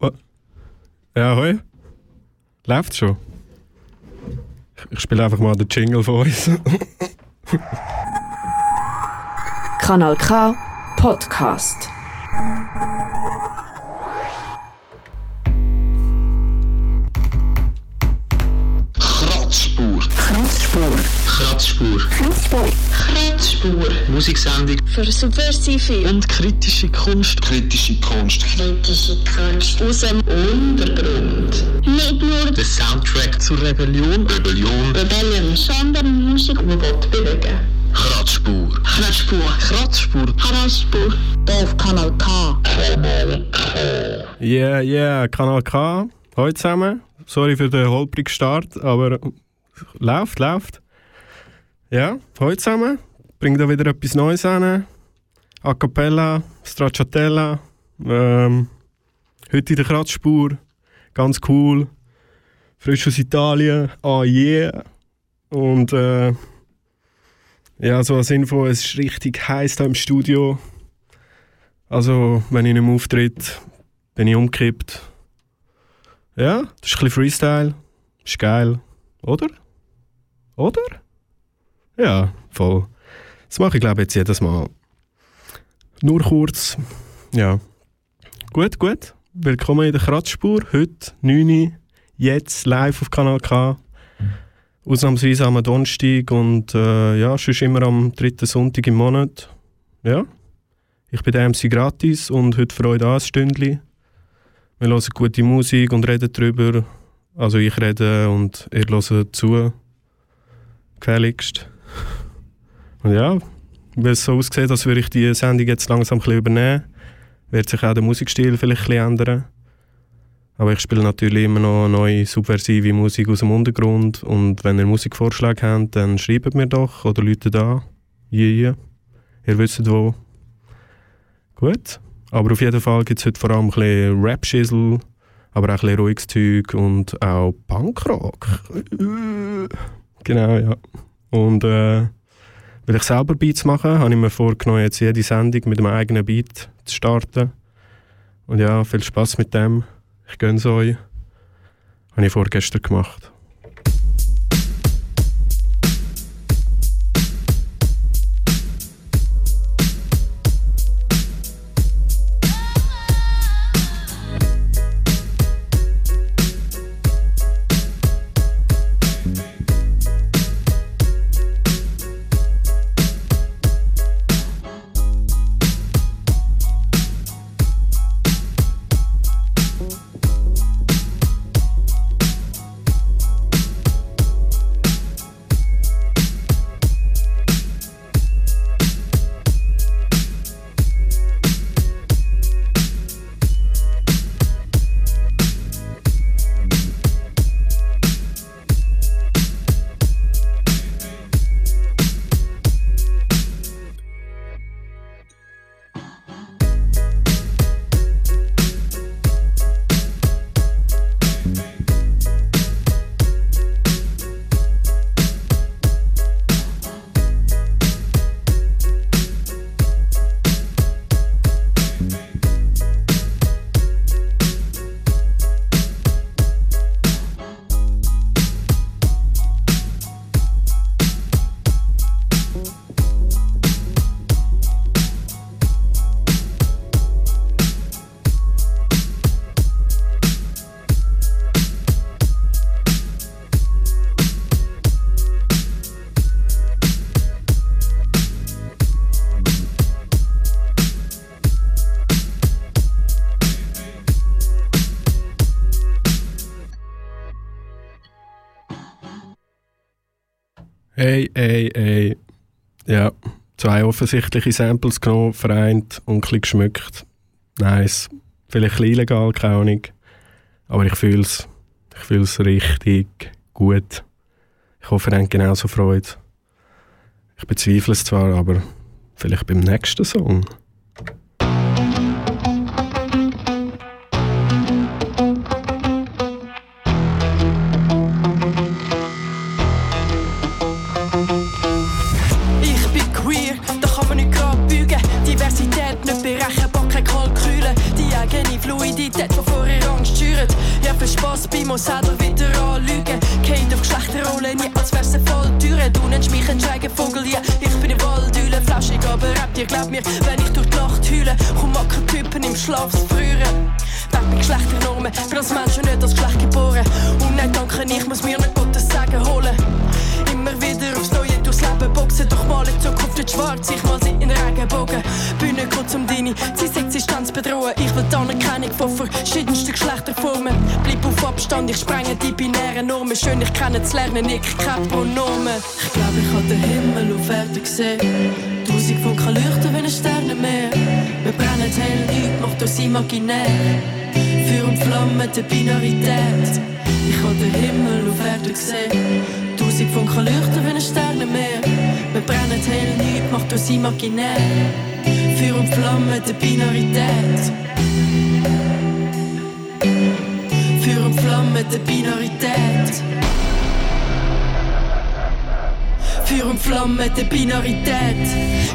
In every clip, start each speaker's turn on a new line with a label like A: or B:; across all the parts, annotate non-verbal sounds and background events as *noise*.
A: Oh. Ja, hoi. Läuft schon. Ich, ich spiele einfach mal den Jingle von uns.
B: Kanal K Podcast.
C: Musiksendung
D: Für subversive
C: und kritische Kunst. Kritische Kunst.
D: kritische Kunst
C: Aus dem Untergrund.
D: nicht nur
C: Der Soundtrack zur Rebellion. Rebellion.
D: Rebellion, sondern Musik, die will bewegen.
C: Kratzspur. Kratzspur. Kratzspur.
D: Kratzspur. Auf Kanal K.
A: Yeah, yeah, Kanal K. Hallo zusammen. Sorry für den holprigen Start, aber läuft, läuft. Ja, hallo zusammen. Bring da wieder etwas Neues an. A cappella, Stracciatella. Ähm, heute in der Kratzspur. Ganz cool. Frisch aus Italien. Ah, yeah. Und äh, ja, so als Info, es ist richtig heiß hier im Studio. Also, wenn ich nicht mehr auftritt, bin ich umgekippt. Ja, das ist ein bisschen Freestyle. Ist geil. Oder? Oder? Ja, voll. Das mache ich, glaube ich, jetzt jedes Mal. Nur kurz. Ja. Gut, gut. Willkommen in der Kratzspur. Heute, 9 Uhr, jetzt live auf Kanal K. Ausnahmsweise am Donnerstag und äh, ja, sonst immer am dritten Sonntag im Monat. Ja. Ich bin der MC Gratis und heute für euch ein Stündchen. Wir hören gute Musik und reden darüber. Also ich rede und ihr hört zu. Gefälligst. Ja, weil es so aussieht, als würde ich die Sendung jetzt langsam ein bisschen übernehmen, wird sich auch der Musikstil vielleicht ein bisschen ändern. Aber ich spiele natürlich immer noch neue subversive Musik aus dem Untergrund und wenn ihr Musikvorschläge habt, dann schreibt mir doch oder Leute da. Yeah, yeah. Ihr wisst wo. Gut. Aber auf jeden Fall gibt es heute vor allem ein bisschen Rap-Schissel, aber auch ein bisschen ruhiges Zeug und auch Punkrock. genau, ja. Und äh, weil ich selber Beats mache, habe ich mir vorgenommen, jetzt jede Sendung mit einem eigenen Beat zu starten. Und ja, viel Spaß mit dem. Ich gönn's euch. Habe ich vorgestern gemacht. Hey, hey. Ja, zwei offensichtliche Samples genommen, vereint und ein bisschen geschmückt. Nice. Vielleicht ein bisschen illegal, keine Ahnung. Aber ich fühle es. Ich fühle es richtig gut. Ich hoffe, ihr habt genauso Freude. Ich bezweifle es zwar, aber vielleicht beim nächsten Song.
E: Bei mir selber wieder anlügen. Geht auf Geschlechterrolle, nie als wär's eine Falltüre. Du nennst mich ein Scheigenvogel, ja, ich bin ein Walddüle. Flauschig, aber rap dir, glaub mir, wenn ich durch die Nacht heule. Komm, Typen im Schlaf zu frühren. Weg mit Geschlechternormen, bin als Mensch nicht als Geschlecht geboren. Und nicht danke, ich muss mir nicht Gottes Sagen holen. Immer wieder aufs Neue durchs Leben boxen, doch mal in Zukunft nicht schwarz, ich mal in Regenbogen. Bühne kurz um deine, sie Existenz bedrohen. Ich will die Anerkennung von auf Abstand, ich sprenge die binären Normen. Schön, ich kenne zu lernen, ich keine Pronomen. Ich glaube, ich habe den Himmel auf Erde gesehen. Tausend Funken leuchten wie ein Sternenmeer. Wir brennen hell, nichts macht uns imaginär. Für und Flamme der Binarität. Ich habe den Himmel auf Erde gesehen. Tausend Funken leuchten wie ein Sternenmeer. Wir brennen hell, nichts macht uns imaginär. Für und Flamme der Binarität. Für und Flamme der Binarität. Feuer und Flamme der Binarität.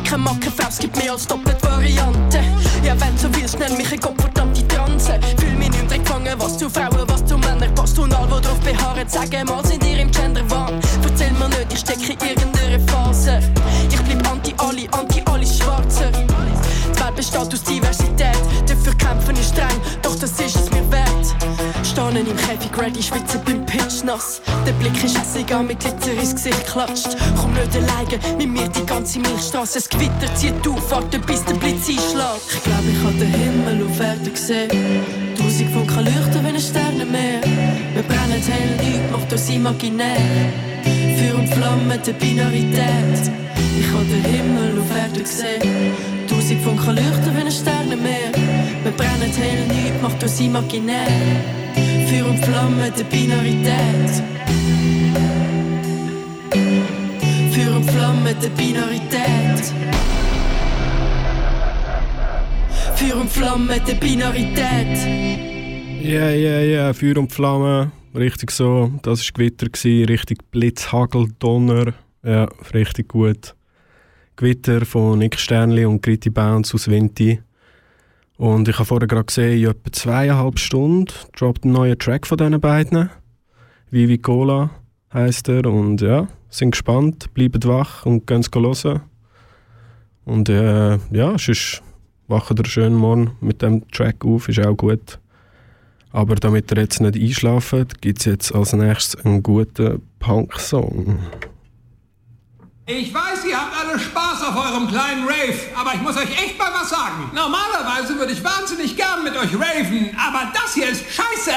E: Kein Mackenfabs gibt mehr als doppelt Variante. Ja, wenn du willst, nenn mich ein gottverdammte Transe. Fühl mich nicht mehr gefangen, was zu Frauen, was zu Männern passt. Und all, wo drauf beharren, sagen mal, sind ihr im Genderwahn. Erzähl mir nicht, ich stecke in irgendeiner Phase. Ich bleib anti-Ali, anti-Ali Schwarze. Die Welt besteht aus Diversität, dafür kämpfen ist streng, doch das ist es Stehen im Käfig ready, schwitzen beim Pitch nass. Der Blick ist egal, mit Glitzer ins Gesicht klatscht. Komm nicht alleine, mit mir die ganze Milchstraße. Es Gewitter zieht auf, warte bis der Blitz einschlägt. Ich glaube, ich habe den Himmel auf Erde gesehen. Tausend Funken leuchten wie ein Sternenmeer. Wir brennen hell, nichts macht uns imaginär. Feuer und Flamme der Binarität. Ich habe den Himmel auf Erde gesehen. Tausend Funken leuchten wie ein Sternenmeer. Wir brennen hell, nichts macht uns imaginär. Feuer und Flamme der Binarität. Feuer und Flamme der Binarität. Feuer und Flamme der Binarität.
A: Ja, ja, ja, Feuer und Flamme. Richtig so. Das war Gewitter, richtig Blitz, Hagel, Donner. Ja, richtig gut. Gewitter von Nick Sternli und Gritty Bounce aus Vinti. Und ich habe vorher gerade gesehen, in etwa zweieinhalb Stunden droppt ein neuer Track von diesen beiden. Vivi Cola heisst er. Und ja, sind gespannt, bleiben wach und gehen es hören. Und äh, ja, sonst wachen ihr schön morgen mit dem Track auf, ist auch gut. Aber damit ihr jetzt nicht einschlaft, gibt es jetzt als nächstes einen guten Punk-Song.
F: Ich weiß, ihr habt alle Spaß auf eurem kleinen Rave, aber ich muss euch echt mal was sagen. Normalerweise würde ich wahnsinnig gern mit euch raven, aber das hier ist scheiße.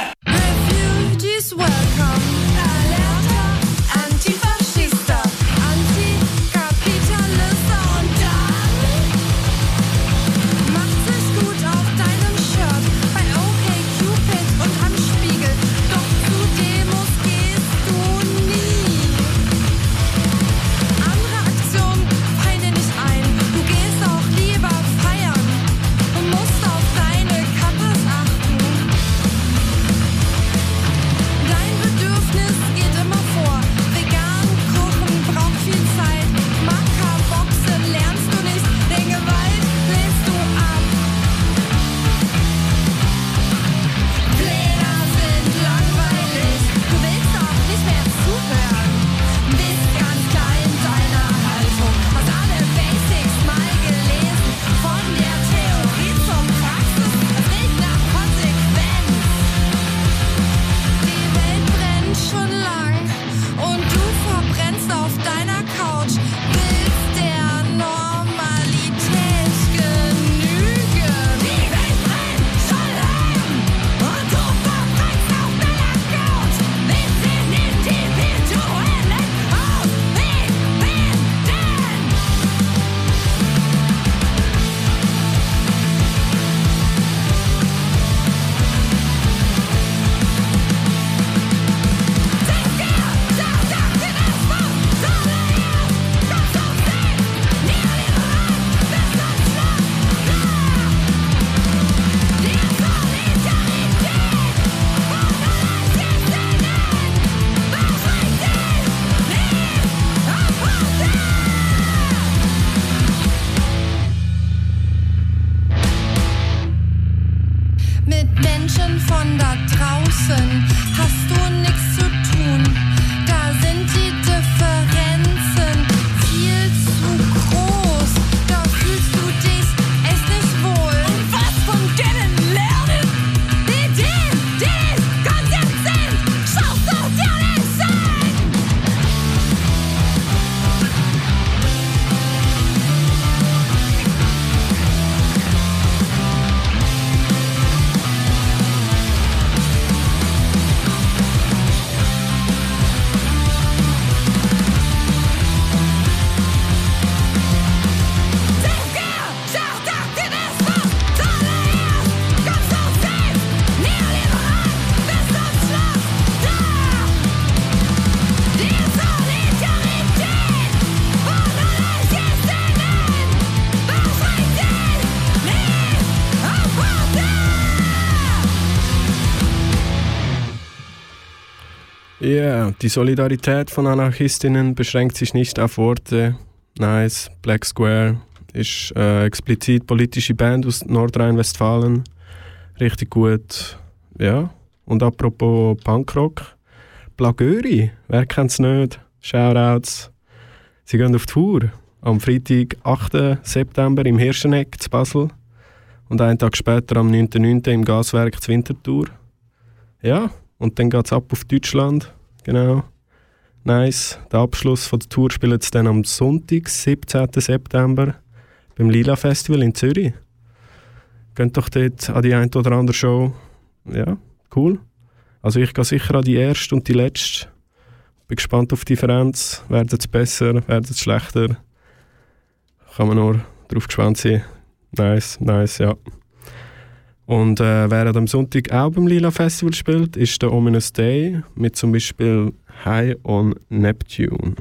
A: Ja, die Solidarität von Anarchistinnen beschränkt sich nicht auf Worte. Nice, Black Square ist eine explizit politische Band aus Nordrhein-Westfalen. Richtig gut. Ja, und apropos Punkrock, Plagöri, wer kennt's nicht? Shoutouts. Sie gehen auf Tour am Freitag, 8. September im Hirscheneck zu Basel und einen Tag später am 9.9. im Gaswerk zu Winterthur. Ja, und dann geht's ab auf Deutschland. Genau. Nice. Der Abschluss von der Tour spielt dann am Sonntag, 17. September, beim Lila Festival in Zürich. Geht doch dort an die ein oder andere Show. Ja, cool. Also ich gehe sicher an die erste und die letzte. Bin gespannt auf die Differenz. Werden es besser, werden es schlechter? Kann man nur drauf gespannt sein. Nice, nice, ja. Und äh, wer am Sonntag auch beim Lila Festival spielt, ist der Ominous Day mit zum Beispiel High on Neptune.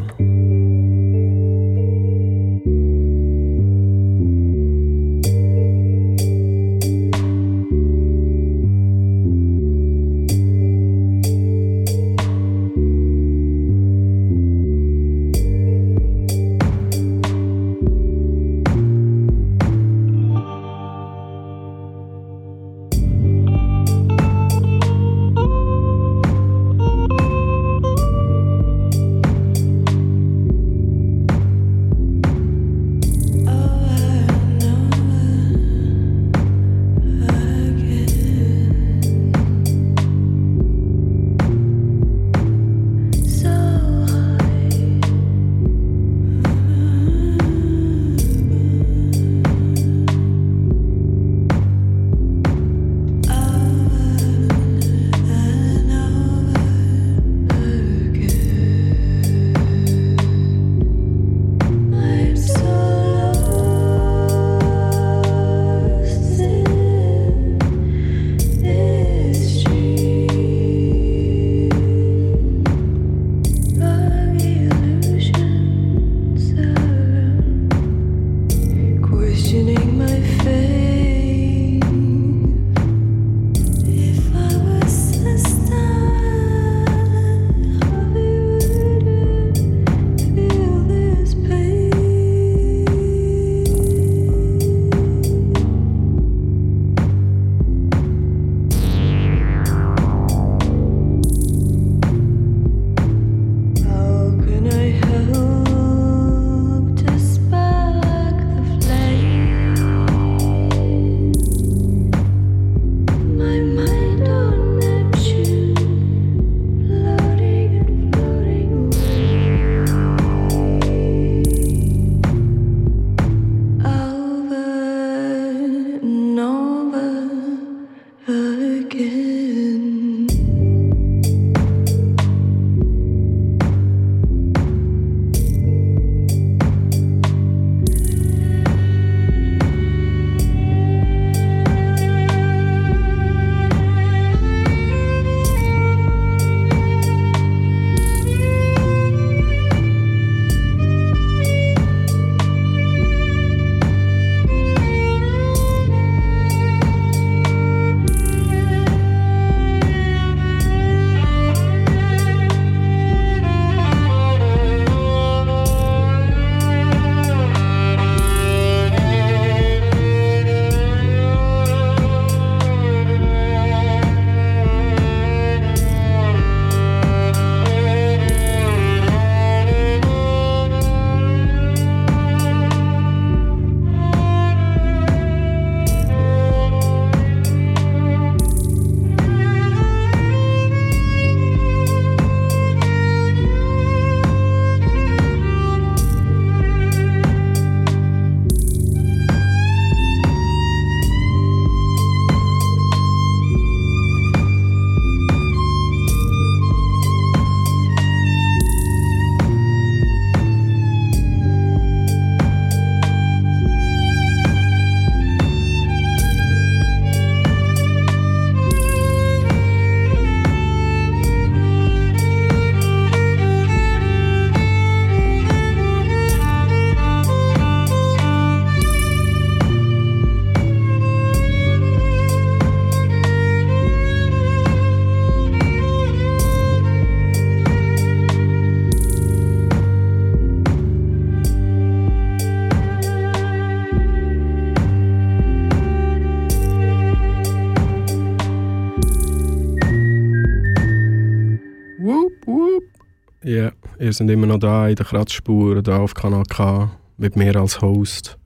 A: Ihr seid immer noch da in der Kratzspur, da auf Kanal K, mit mir als Host.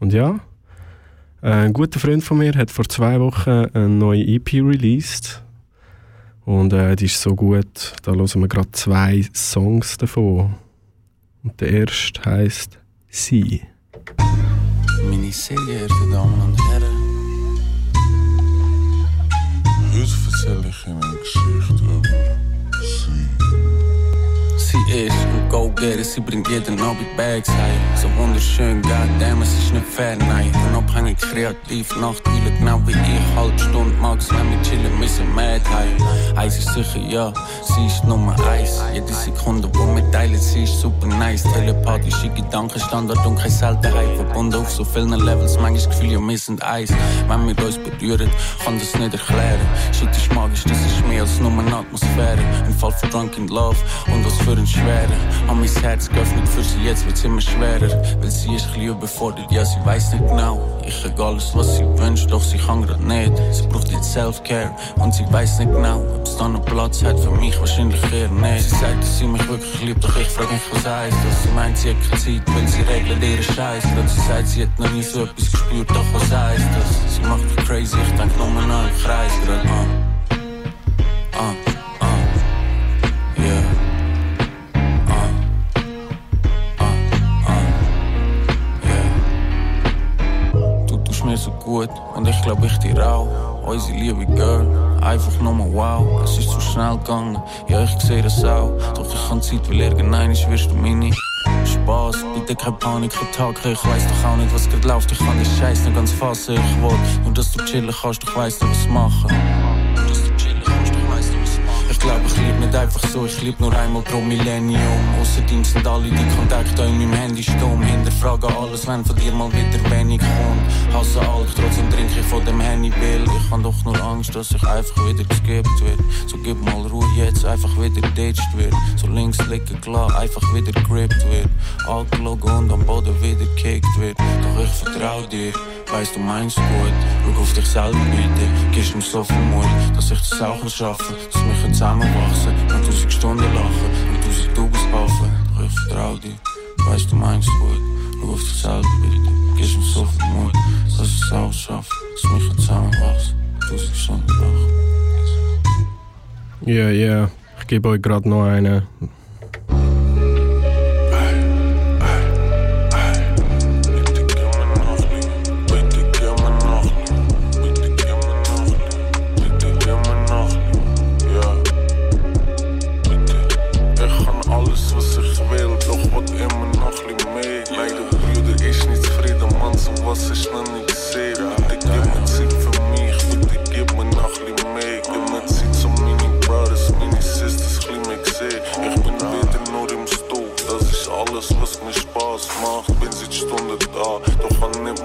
A: Und ja, äh, ein guter Freund von mir hat vor zwei Wochen eine neue EP released. Und äh, die ist so gut, da hören wir gerade zwei Songs davon. Und der erste heisst Sie.
G: Meine sehr geehrten Damen und Herren, heute erzähle ich Ihnen eine Geschichte über sie. Sie ist ein Go-Getter, sie bringt jeden Abend Bags heim. So wunderschön, goddamn, es ist nicht fair, nein. Unabhängig, kreativ, Nachtweilen, genau wie ich. Halb Stunde max, wenn wir chillen, müssen mad heim. Eins ist sicher, ja, sie ist Nummer eins. Jede Sekunde, wo wir teilen, sie ist super nice. Telepathische Gedanken, Standard und keine Seltenheit. Verbunden auf so vielen Levels, manchmal das Gefühl, ja, wir sind Eis. Wenn wir uns berühren, kann das nicht erklären. Shit ist magisch, das ist mehr als nur eine Atmosphäre. Ein Fall für Drunk in Love und was für ein Schwerer. Hab mein Herz geöffnet für sie, jetzt wird's immer schwerer. Weil sie ist ein überfordert, ja, sie weiß nicht genau. Ich krieg alles, was sie wünscht, doch sie kann grad nicht. Sie braucht jetzt Self-Care und sie weiß nicht genau, ob es da einen Platz hat für mich, wahrscheinlich eher nicht. Sie sagt, dass sie mich wirklich liebt, doch ich frag mich, was heißt das? Sie meint, sie hat keine Zeit, weil sie regelt ihren Scheiß. Grad sie sagt, sie hat noch nie so etwas gespürt, doch was heißt das? Sie macht mich crazy, ich denk nur noch im Kreis grad. Ah, ah, gut und ich glaub ich dir auch. Unsere liebe Girl, einfach nur wow. Es ist zu schnell gegangen, ja ich seh das auch. Doch ich kann Zeit, weil irgendein wirst du meine. Spaß, bitte keine Panik attacken. Ich weiß doch auch nicht, was gerade läuft. Ich kann den Scheiß nicht ganz fassen. Ich wollt nur, dass du chillen kannst, doch weißt du, was machen. Ich glaub, ich lieb nicht einfach so, ich lieb nur einmal pro Millennium. Außerdem sind alle die Kontakte in meinem Handy stumm. Hinterfragen alles, wenn von dir mal wieder wenig kommt. Hasse alles, trotzdem trinke ich von dem Handybill. Ich hab doch nur Angst, dass ich einfach wieder geskippt wird. So gib mal Ruhe jetzt, einfach wieder ditched wird. So links liegen klar, einfach wieder grippt wird. Angelogen und am Boden wieder gekickt wird. Doch ich vertrau dir. Weißt du meinst gut, schau auf dich selber bitte. Gibst mir so viel Mut, dass ich das auch kann schaffen Dass wir können zusammenwachsen, und tausend Stunden lachen und tausend Tubus kaufen. Doch ich vertrau dir, weißt du meinst gut, schau auf dich selber bitte. Gibst mir so viel Mut, dass ich es auch schaffe, dass wir zusammenwachsen und tausend Stunden lachen.
A: Ja, ja, ich gebe euch gerade noch eine.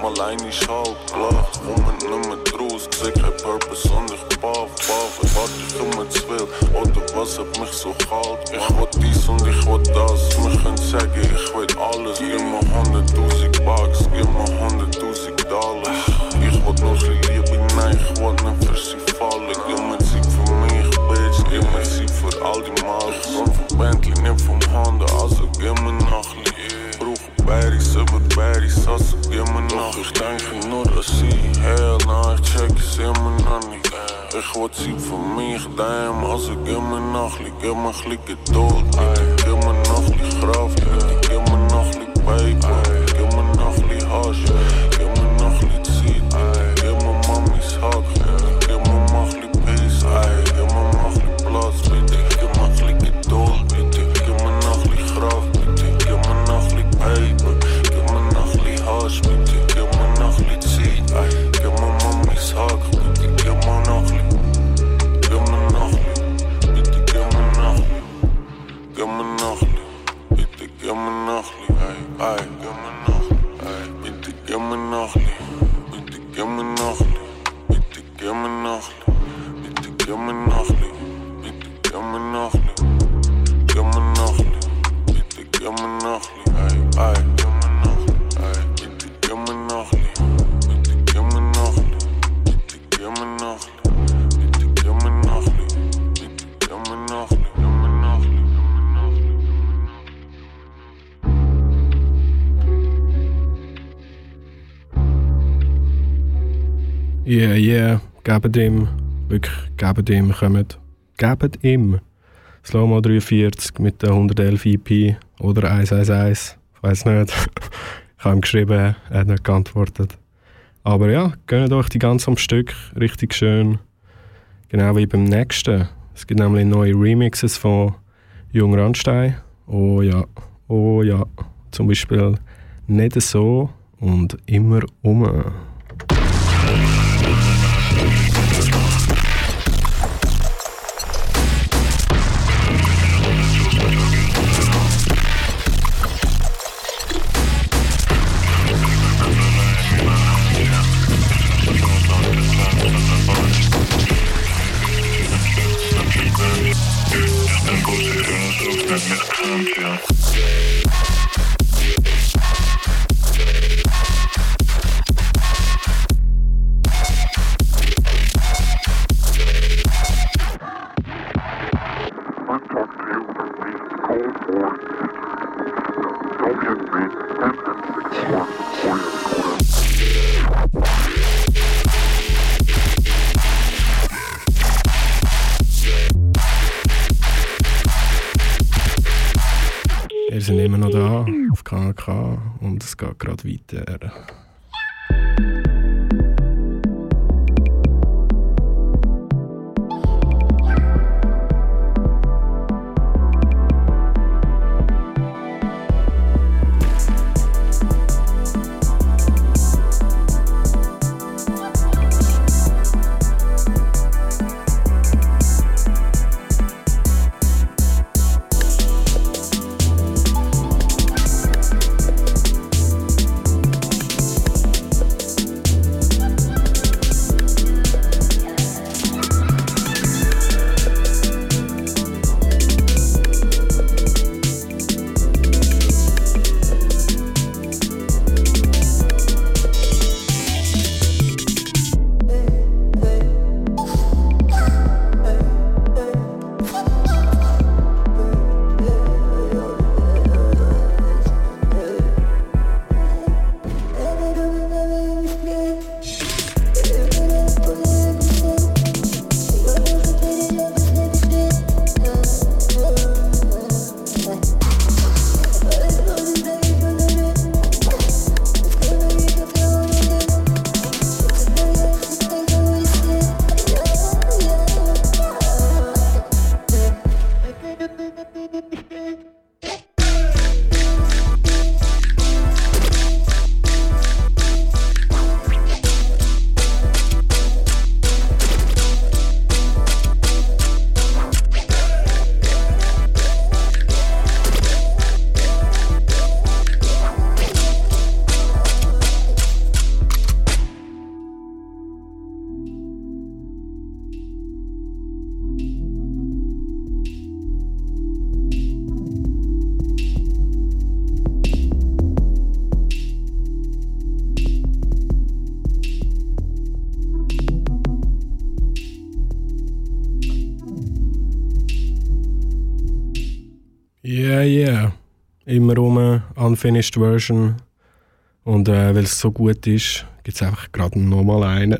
G: Mal eine Schalt gelacht. Moment mehr draus, seh kein Purpose und ich baff, baff. Warte ich immer zu will, oder was hat mich so kalt? Ich will dies und ich will das, wir können sagen, ich will alles. Gib mir 100.000 Bucks, gib mir 100.000 Dollar. Ich will nur sie Liebe, nein, ich will nicht für sie fallen. Gib mir Zeit für mich, Bitch, gib mir für all die Mal. Ich komm vom Bentley, nicht Honda, Brauche Berries über Berries, also gib mir noch. Ich denke nur an sie, hell, nah, ich check es immer noch nicht. Ich will Zeit für mich, damn, also gib mir noch Liebe, gib mir ein bisschen Geduld, bitte. Gib mir noch Liebe Kraft, bitte.
A: Yeah, yeah, gebt ihm, wirklich, gebt ihm, kommt, gebt ihm. Slow-Mo 43 mit der 111 EP oder 111, *laughs* ich weiß nicht. ich habe ihm geschrieben, er hat nicht geantwortet. Aber ja, gönnt euch die ganz am Stück, richtig schön. Genau wie beim nächsten. Es gibt nämlich neue Remixes von Jung Randstein. Oh ja, oh ja. Zum Beispiel nicht so und immer um. Und es geht gerade weiter. Yeah, yeah. Immer rum, unfinished Version. Und äh, weil es so gut ist, gibt es einfach gerade nochmal einen.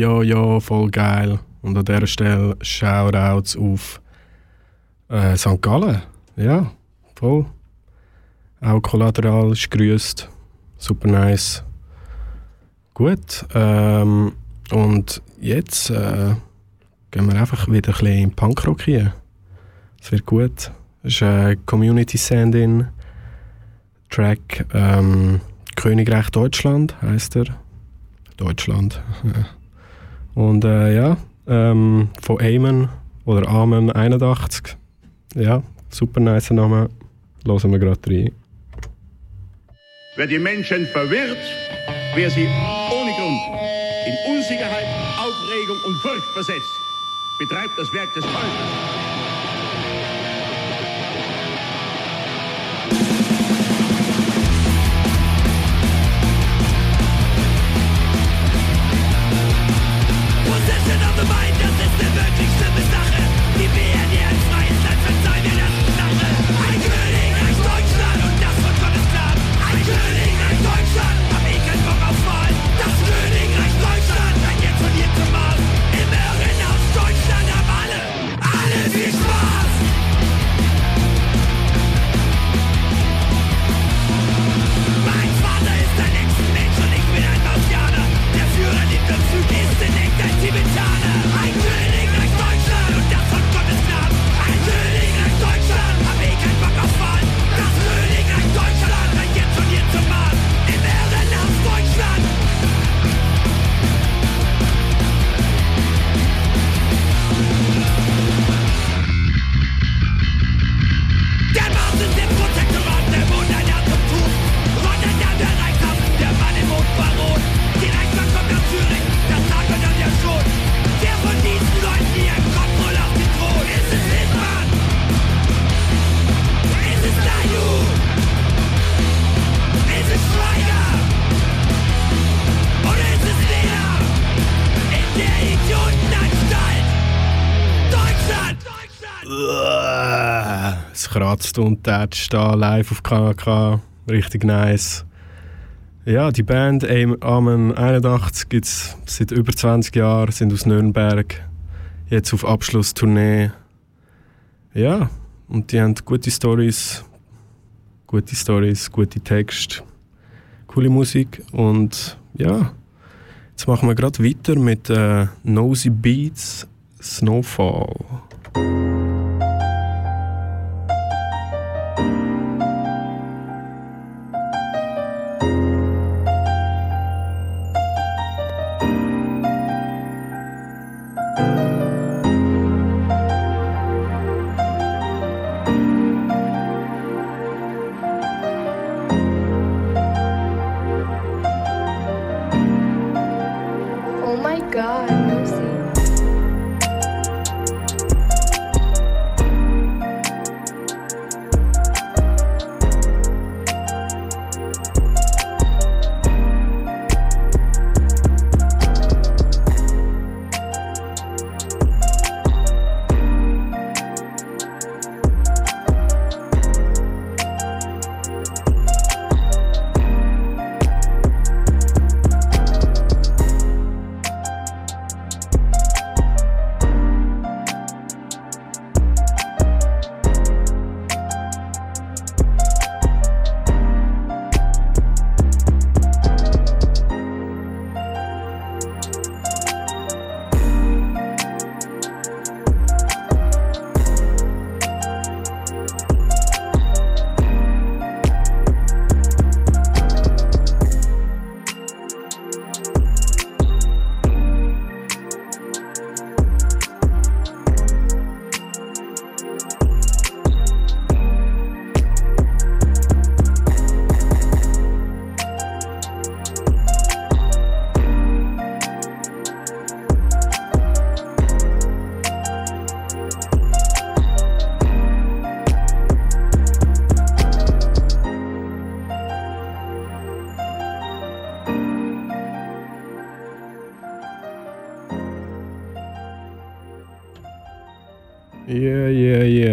H: Ja, ja,
A: voll geil. Und an dieser Stelle Shoutouts auf äh, St. Gallen. Ja, voll. Auch Kollateral ist grüßt. Super nice. Gut. Ähm, und jetzt äh, gehen wir einfach wieder ein bisschen in Punkrock hier. Es wird gut. Es ist ein Community Send-In. Track ähm, Königreich Deutschland heißt er. Deutschland. *laughs* Und äh, ja, ähm, von Amen oder Amen 81. Ja, super nice Name. Hören wir gerade rein.
I: Wer die Menschen verwirrt, wer sie ohne Grund in Unsicherheit, Aufregung und Furcht versetzt, betreibt das Werk des Teufels.
J: The mind, das ist eine wirklich schlimme Sache. Die BRD Südisten, denkt ein Tibetaner.
A: Kratzt und tätscht da live auf KK. Richtig nice. Ja, die Band Amen 81 gibt es seit über 20 Jahren, sind aus Nürnberg. Jetzt auf Abschlusstournee. Ja, und die haben gute Stories, gute Stories, gute Texte, coole Musik und ja, jetzt machen wir gerade weiter mit äh, Nosy Beats Snowfall.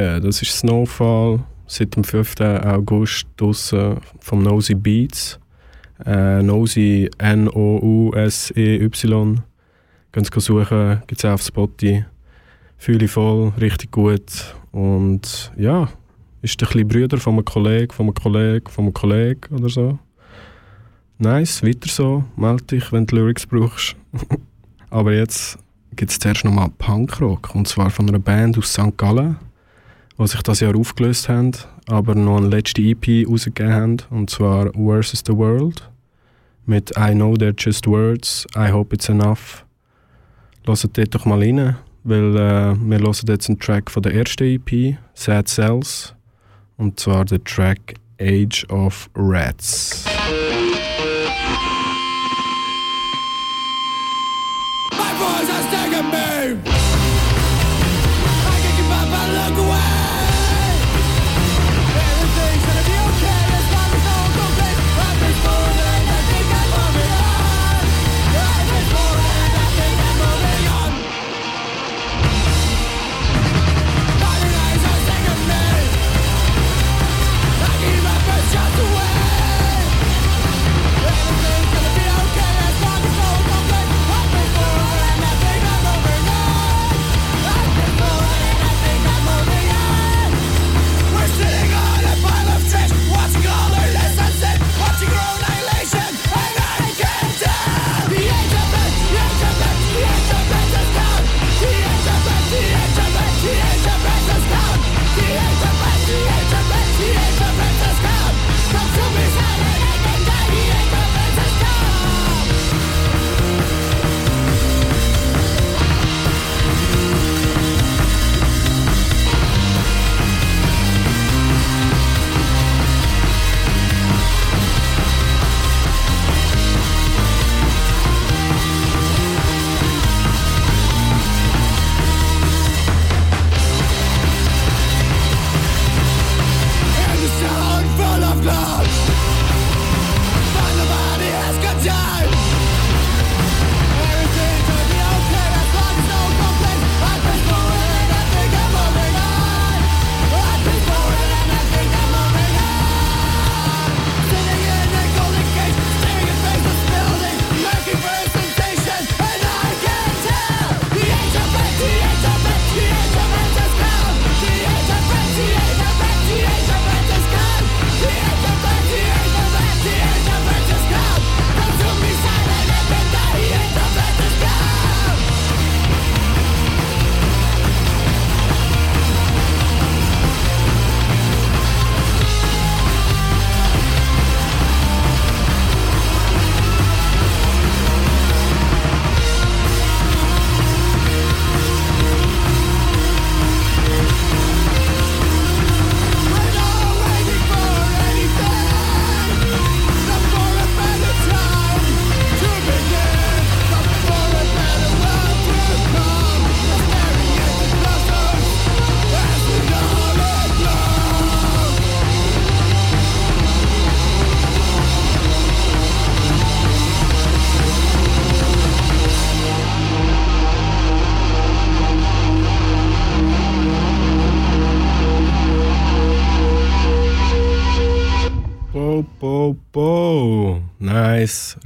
A: Yeah, yeah. Das ist Snowfall seit dem 5. August draussen vom Nosy Beats. Äh, Nosy N-O-U-S-E-Y. Ganz suchen, gibt es auch auf Spotify. Fühle voll, richtig gut. Und ja, ist der kleine Bruder von einem Kollegen, von einem Kollegen, von einem Kollegen oder so. Nice, weiter so. Meld dich, wenn du Lyrics brauchst. *laughs* Aber jetzt gibt es zuerst nochmal Punkrock. Und zwar von einer Band aus St. Gallen, die sich das Jahr aufgelöst haben, aber noch eine letzte EP rausgegeben haben. Und zwar Versus the World. Mit I Know They're Just Words, I Hope It's Enough. Hört dort doch mal rein, weil äh, wir hören jetzt einen Track von der ersten EP, Sad Cells. Und zwar der Track Age of Rats.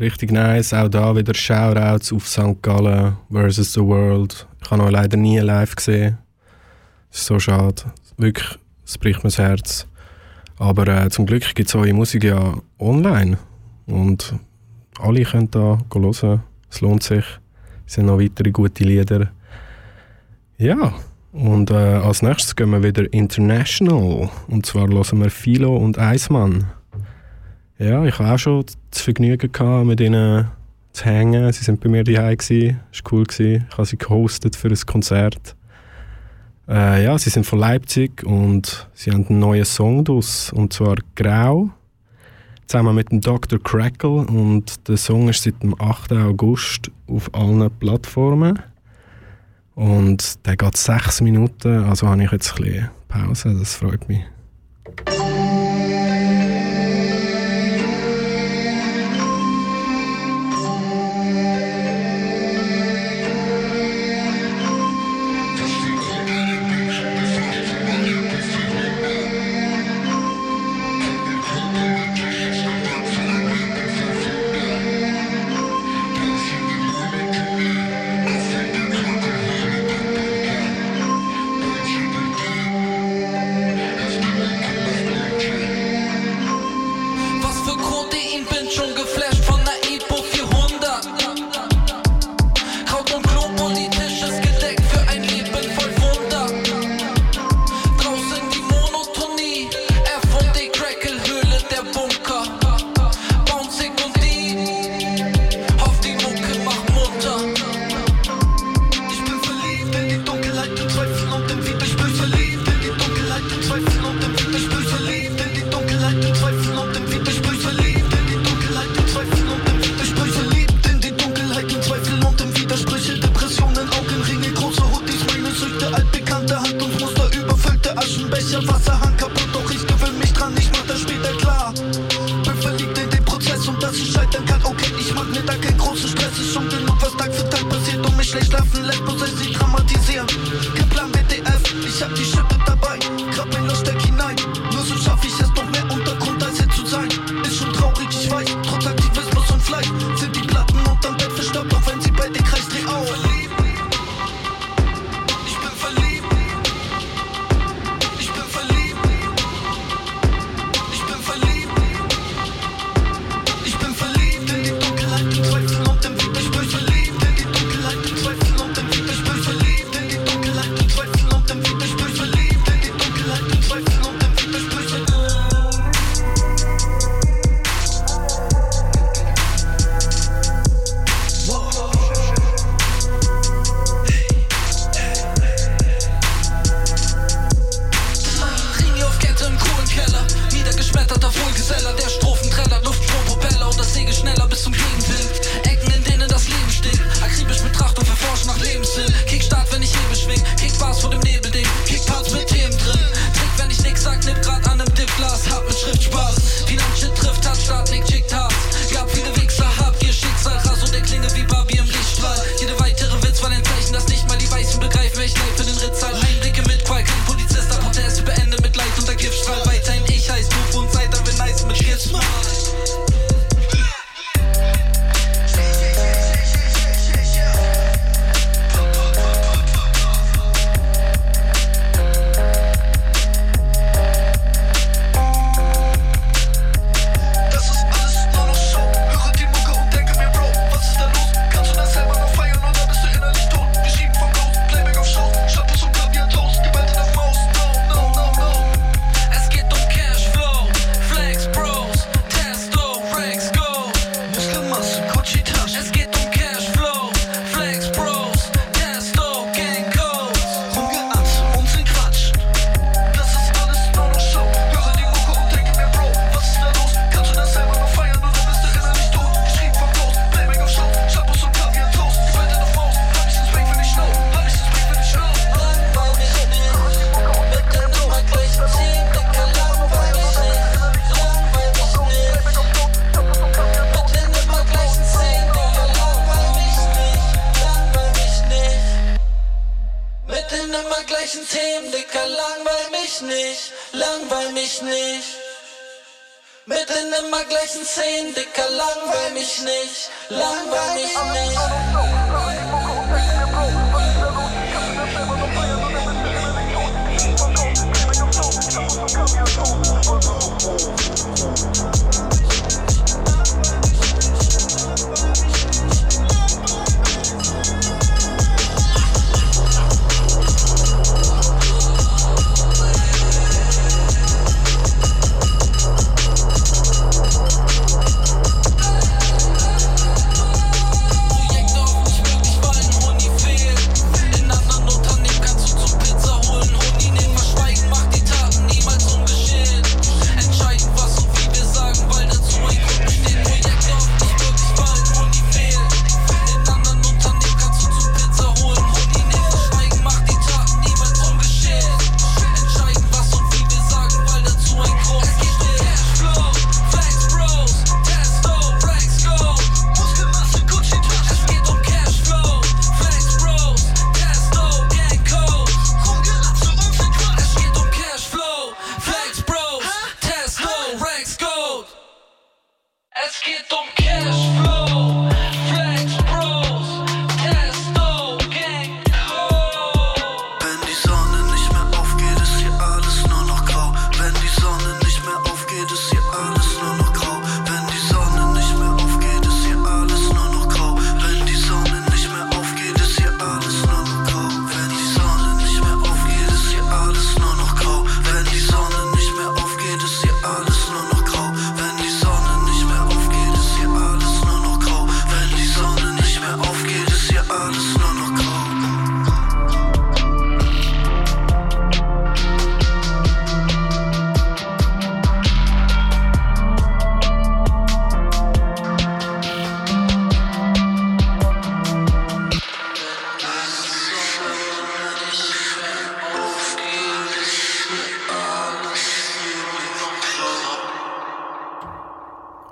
A: Richtig nice. Auch da wieder Shoutouts auf St. Gallen versus The World. Ich habe noch leider nie live gesehen. ist so schade. Wirklich, es bricht mir das Herz. Aber äh, zum Glück gibt es eure Musik ja online. Und alle können da hören. Es lohnt sich. Es sind noch weitere gute Lieder. Ja, und äh, als nächstes gehen wir wieder international. Und zwar hören wir Philo und Eismann. Ja, ich hatte auch schon das Vergnügen, gehabt, mit ihnen zu hängen. Sie sind bei mir daheim gsi. Es cool. Gewesen. Ich habe sie gehostet für ein Konzert. Äh, ja, sie sind von Leipzig und sie haben einen neuen Song draus, und zwar «Grau», zusammen mit dem Dr. Crackle und der Song ist seit dem 8. August auf allen Plattformen und der geht sechs Minuten, also habe ich jetzt ein bisschen Pause, das freut mich.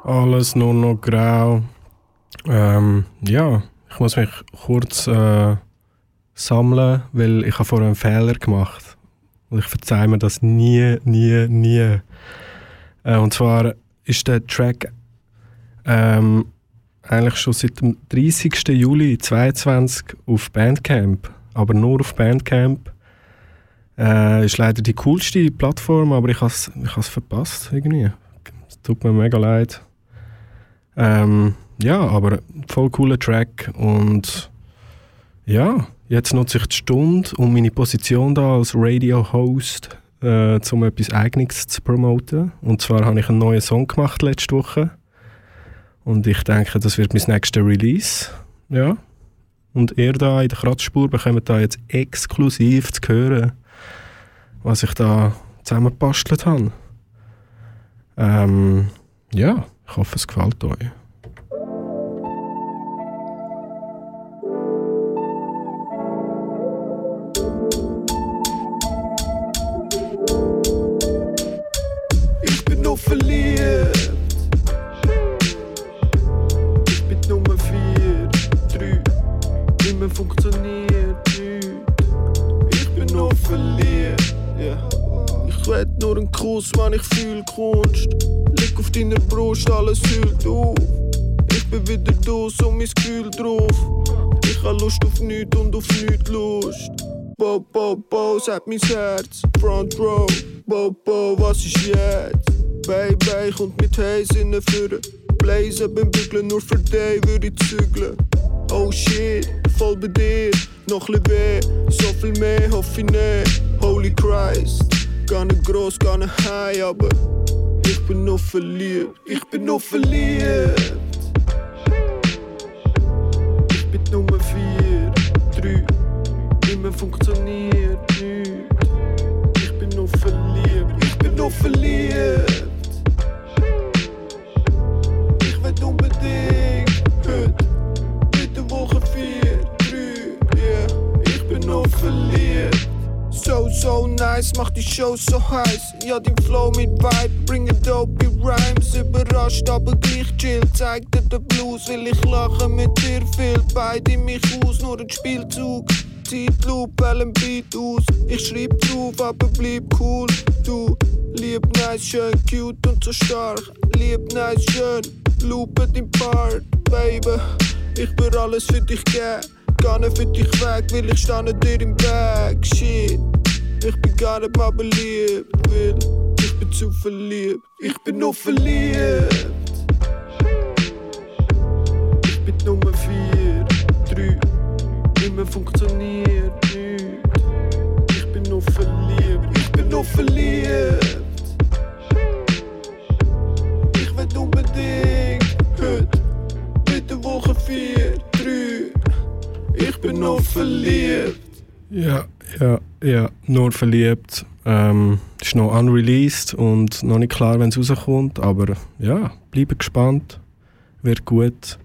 K: Alles nur noch grau.
A: Ähm, ja, Ich muss mich kurz äh, sammeln, weil ich habe vorher einen Fehler gemacht. Und ich verzeihe mir das nie, nie, nie. Äh, und zwar ist der Track ähm, eigentlich schon seit dem 30. Juli 2022 auf Bandcamp. Aber nur auf Bandcamp. Äh, ist leider die coolste Plattform, aber ich habe es ich verpasst irgendwie. Es tut mir mega leid. Ähm, ja, aber voll cooler Track und ja, jetzt nutze ich die Stunde, um meine Position da als Radio-Host äh, um etwas Eigenes zu promoten. Und zwar habe ich einen neuen Song gemacht letzte Woche und ich denke, das wird mein nächster Release. Ja. Und ihr da in der Kratzspur bekommt da jetzt exklusiv zu hören, was ich da zusammengebastelt habe. Ähm, ja, ich hoffe, es gefällt euch.
L: Ich bin nur verliebt. Ich bin Nummer 4, 3. Immer funktioniert nicht. Ich bin nur verliebt. Ich werd nur ein Kuss, wenn ich fühl Kunst. Lieg auf deiner Alles hüllt auf. Ich bin wieder da, so mein Gefühl drauf. Ich hab Lust auf nichts und auf nichts Lust. Bo, bo, bo, sagt mein Herz. Front row, bo, bo, was ist jetzt? Baby, kommt mit Haze in den Führer. Blazen beim Bügeln, nur für dich würde ich zügeln. Oh shit, voll bei dir, noch ein weh. So viel mehr hoffe ich nicht. Holy Christ, gar nicht groß, gar nicht high, aber ich bin nur verliebt. Ich bin nur verliebt. Ich bin Nummer 4, 3. Immer funktioniert nicht. Ich bin nur verliebt. Ich bin nur verliebt. Ich will unbedingt mit der Woche 4, 3. Yeah, ich bin nur verliebt. So, so nice, macht die Show so heiß. Ja, den Flow mit Vibe, bringe dope Rhymes. Überrascht, aber gleich chill. Zeig dir den Blues, will ich lachen mit dir viel. Beide mich aus, nur ein Spielzug. Zeitloop, einen Beat aus. Ich schreib drauf, aber bleib cool. Du, lieb, nice, schön, cute und so stark. Lieb, nice, schön, loopet im Part, Baby. Ich will alles für dich geben. Nicht für dich weg, weil ich stehe dir im Weg. Shit, ich bin gar nicht mal beliebt, ich bin zu verliebt. Ich bin nur verliebt. Ich bin Nummer 4, 3. Immer funktioniert nicht. Ich bin nur verliebt. Ich bin nur verliebt. Ich will unbedingt heute mit der Woche 4, 3. Ich bin nur verliebt.
A: Ja, ja, ja, nur verliebt. Ähm, ist noch unreleased und noch nicht klar, wenn es rauskommt. Aber ja, bleibe gespannt. Wird gut.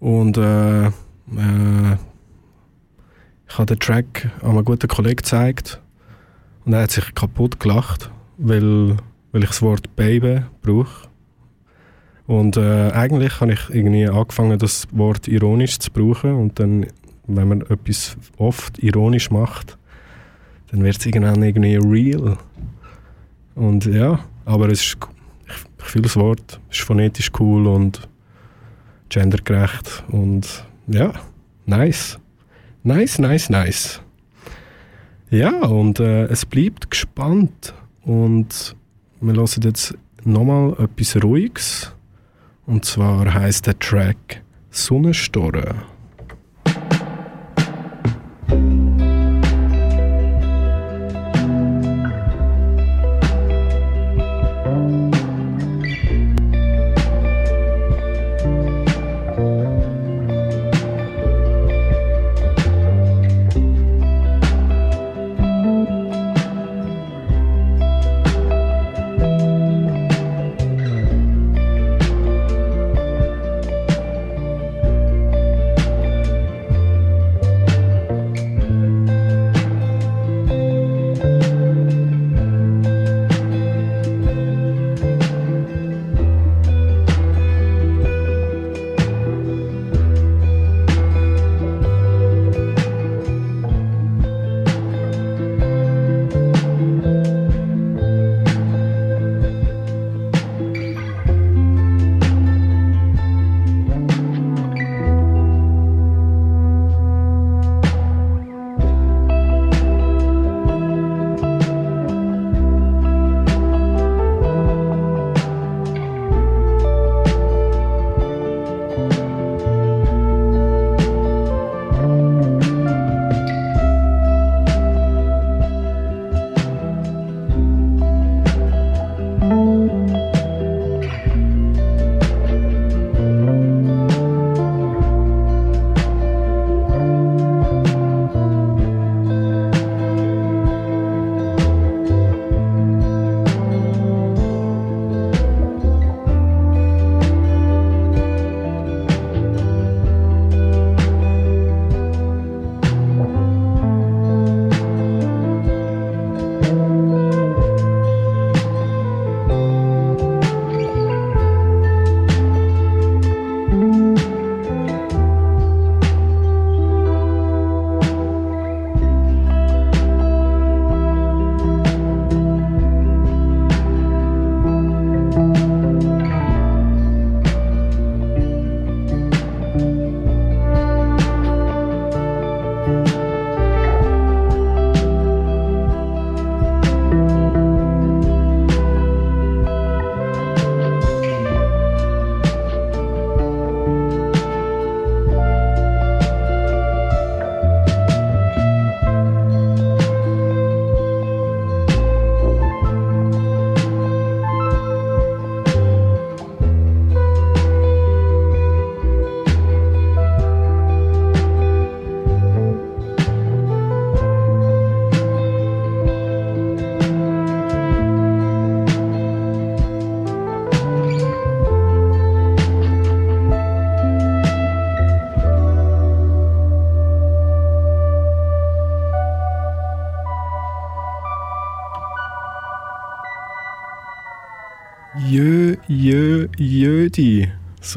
A: Und äh, äh, ich habe den Track an einem guten Kollegen gezeigt. Und er hat sich kaputt gelacht, weil, weil ich das Wort Baby brauche. Und äh, eigentlich habe ich irgendwie angefangen, das Wort ironisch zu brauchen. Und dann, wenn man etwas oft ironisch macht, dann wird es irgendwann irgendwie real. Und ja, aber es ist, ich, ich fühle das Wort, es ist phonetisch cool und gendergerecht und ja, nice. Nice, nice, nice. Ja, und äh, es bleibt gespannt. Und wir hören jetzt nochmal etwas Ruhiges. Und zwar heißt der Track Sonnenstorre.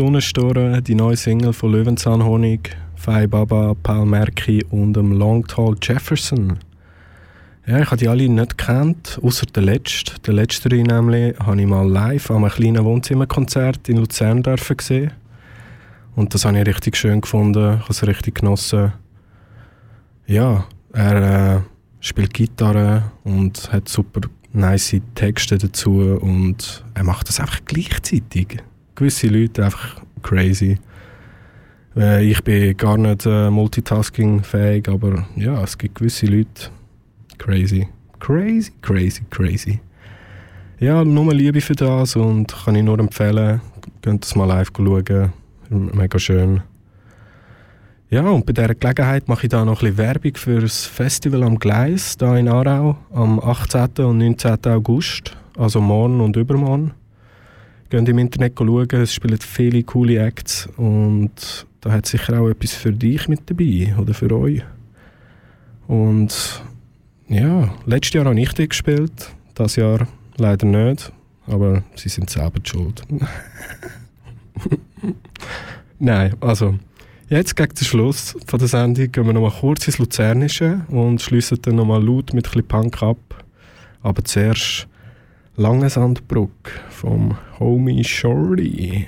A: Rödi, Sonnenstorre, die neue Single von Löwenzahnhonig, Fei Baba, Paul Merki und dem Long Tall Jefferson. Ja, ich habe die alle nicht gekannt, außer der letzte. Der letzte nämlich habe ich mal live an einem kleinen Wohnzimmerkonzert in Luzern dürfen sehen. Und das habe ich richtig schön gefunden, ich habe es richtig genossen. Ja, er äh, spielt Gitarre und hat super nice Texte dazu und er macht das einfach gleichzeitig. Gewisse Leute einfach crazy. Äh, ich bin gar nicht äh, multitasking-fähig, aber ja, es gibt gewisse Leute crazy. Crazy, crazy, crazy. Ja, nur Liebe für das und kann ich nur empfehlen, könnt das mal live schauen. Mega schön. Ja, und bei dieser Gelegenheit mache ich da noch ein Werbung für das Festival am Gleis, da in Aarau, am 18. und 19. August, also morgen und übermorgen. Geht im Internet schauen, es spielen viele coole Acts und da hat sicher auch etwas für dich mit dabei oder für euch. Und ja, letztes Jahr habe ich die gespielt, das Jahr leider nicht, aber sie sind selber schuld. *laughs* Nein, also jetzt gegen den Schluss von der Sendung gehen wir noch mal kurz ins Luzernische und schließen dann noch mal laut mit ein bisschen Punk ab. Aber zuerst Langesandbruck vom Homie Shorty.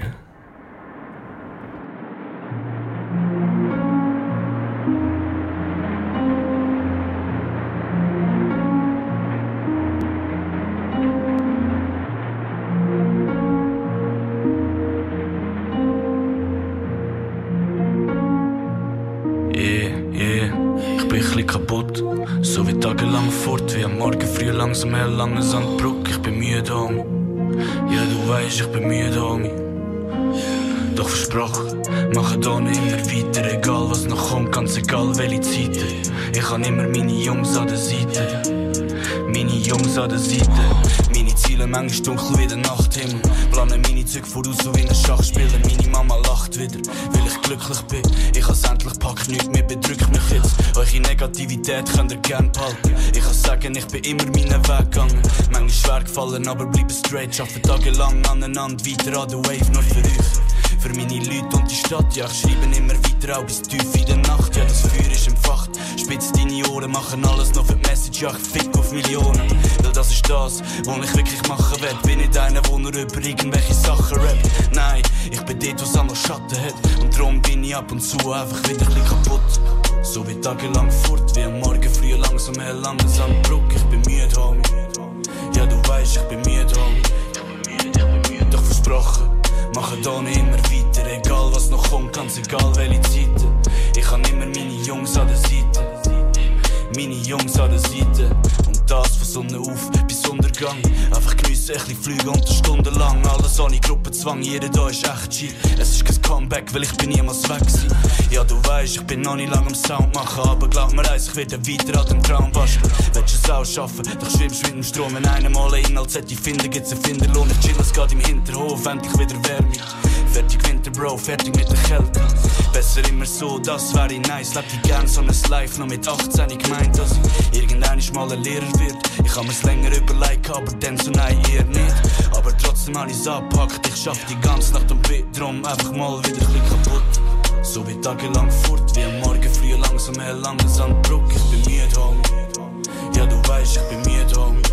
M: Straight. Schaffe tagelang aneinander, weiter an der Wave, nur für euch. Für meine Leute und die Stadt, ja, ich schreibe immer weiter, auch bis tief in der Nacht. Ja, das Feuer ist empfacht. Spitz deine Ohren, machen alles noch für die Message, ja, ich fick auf Millionen. Weil das ist das, was ich wirklich machen will. Bin nicht einer, der nur über irgendwelche Sachen rappt. Nein, ich bin dort, was noch Schatten hat. Und darum bin ich ab und zu einfach wieder ein bisschen kaputt. So wie tagelang fort, wie am Morgen früh langsam hell, lange Sandbruck. Ich bin müde, Homie. Ja, du weißt, ich bin müde, Homie. Versprochen, mache da nicht immer weiter. Egal was noch kommt, ganz egal welche Zeiten. Ich habe immer meine Jungs an der Seite. Meine Jungs an der Seite. Und das von Sonne auf bis Untergang. Einfach geniessen, ein bisschen fliegen und stundenlang. Alles ohne Gruppenzwang, jeder da ist echt G. Es ist kein Comeback, weil ich bin niemals weg gewesen. Ja, du weißt, ich bin noch nicht lange am Sound machen. Aber glaub mir eins, ich werde weiter an dem Traum basteln. Willst du es auch schaffen, doch schwimmst mit dem Strom. Wenn einer mal einen Inhalt sollte finden, gibt's einen Finderlohn. Ich chill, es geht im Hinterhof, endlich wieder Wärme. Fertig Winter, Bro, fertig mit der Kälte. Besser immer so, das wäre nice. Lebt wie gern so ein Life, noch mit 18 ich gemeint, dass ich irgendein mal ein Lehrer wird. Ich hab mir's länger überlegt, aber dann so nein, eher nicht. Aber trotzdem hab ich's abpackt, ich schaff die ganze Nacht und bin drum einfach mal wieder ein kaputt. So wie tagelang fort, wie am Morgen früh langsam hell, lange Sandbruck. Ich bin müde, Homie. Ja, du weißt, ich bin müde, Homie.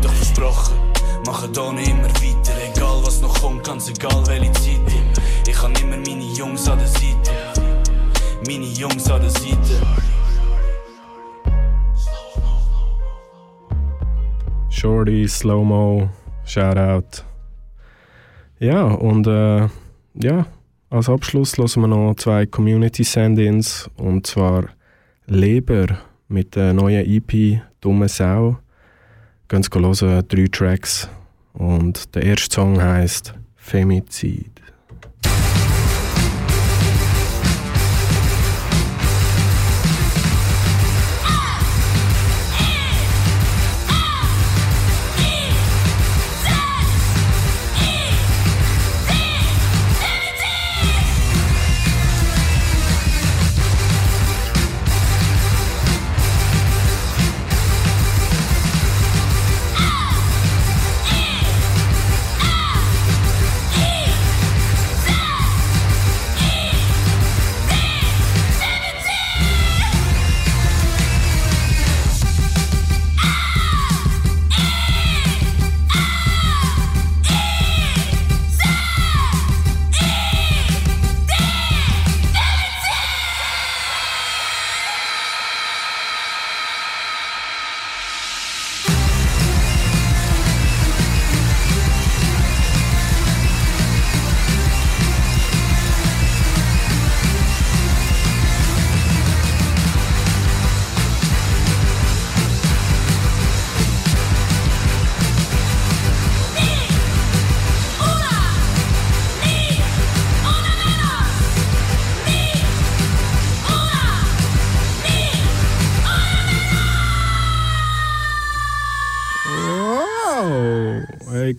M: Doch versprochen, mache nicht immer weiter. Egal was noch kommt, ganz egal welche Zeit. Ich habe immer meine Jungs an der Seite. Meine Jungs an der Seite.
A: Shorty, Slow-Mo, Shoutout. Ja, und äh, ja, als Abschluss hören wir noch zwei Community-Send-Ins und zwar Leber mit der neuen EP Dumme Sau. Gehen Sie hören, drei Tracks und der erste Song heißt Femizid.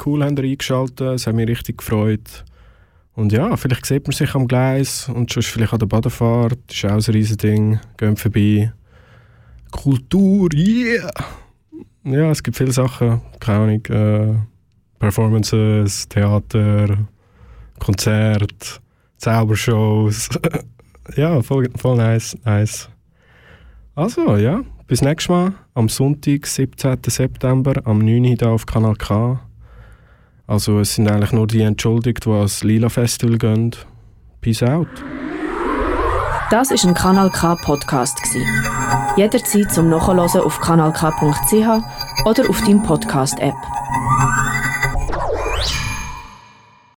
A: Cool, habt ihr eingeschaltet, es hat mich richtig gefreut. Und ja, vielleicht sieht man sich am Gleis und sonst vielleicht an der Badefahrt, das ist auch ein riesen Ding, gehen vorbei. Kultur, yeah! Ja, es gibt viele Sachen, keine Ahnung, äh, Performances, Theater, Konzert, Zaubershows. *laughs* ja, voll, voll nice, nice. Also, ja, bis nächstes Mal am Sonntag, 17. September, am 9. Uhr hier auf Kanal K. Also, es sind eigentlich nur die entschuldigt, die ans Lila Festival gehen. Peace out.
B: Das ist ein Kanal K Podcast. Jederzeit zum Nachhören auf kanalk.ch oder auf deinem Podcast App.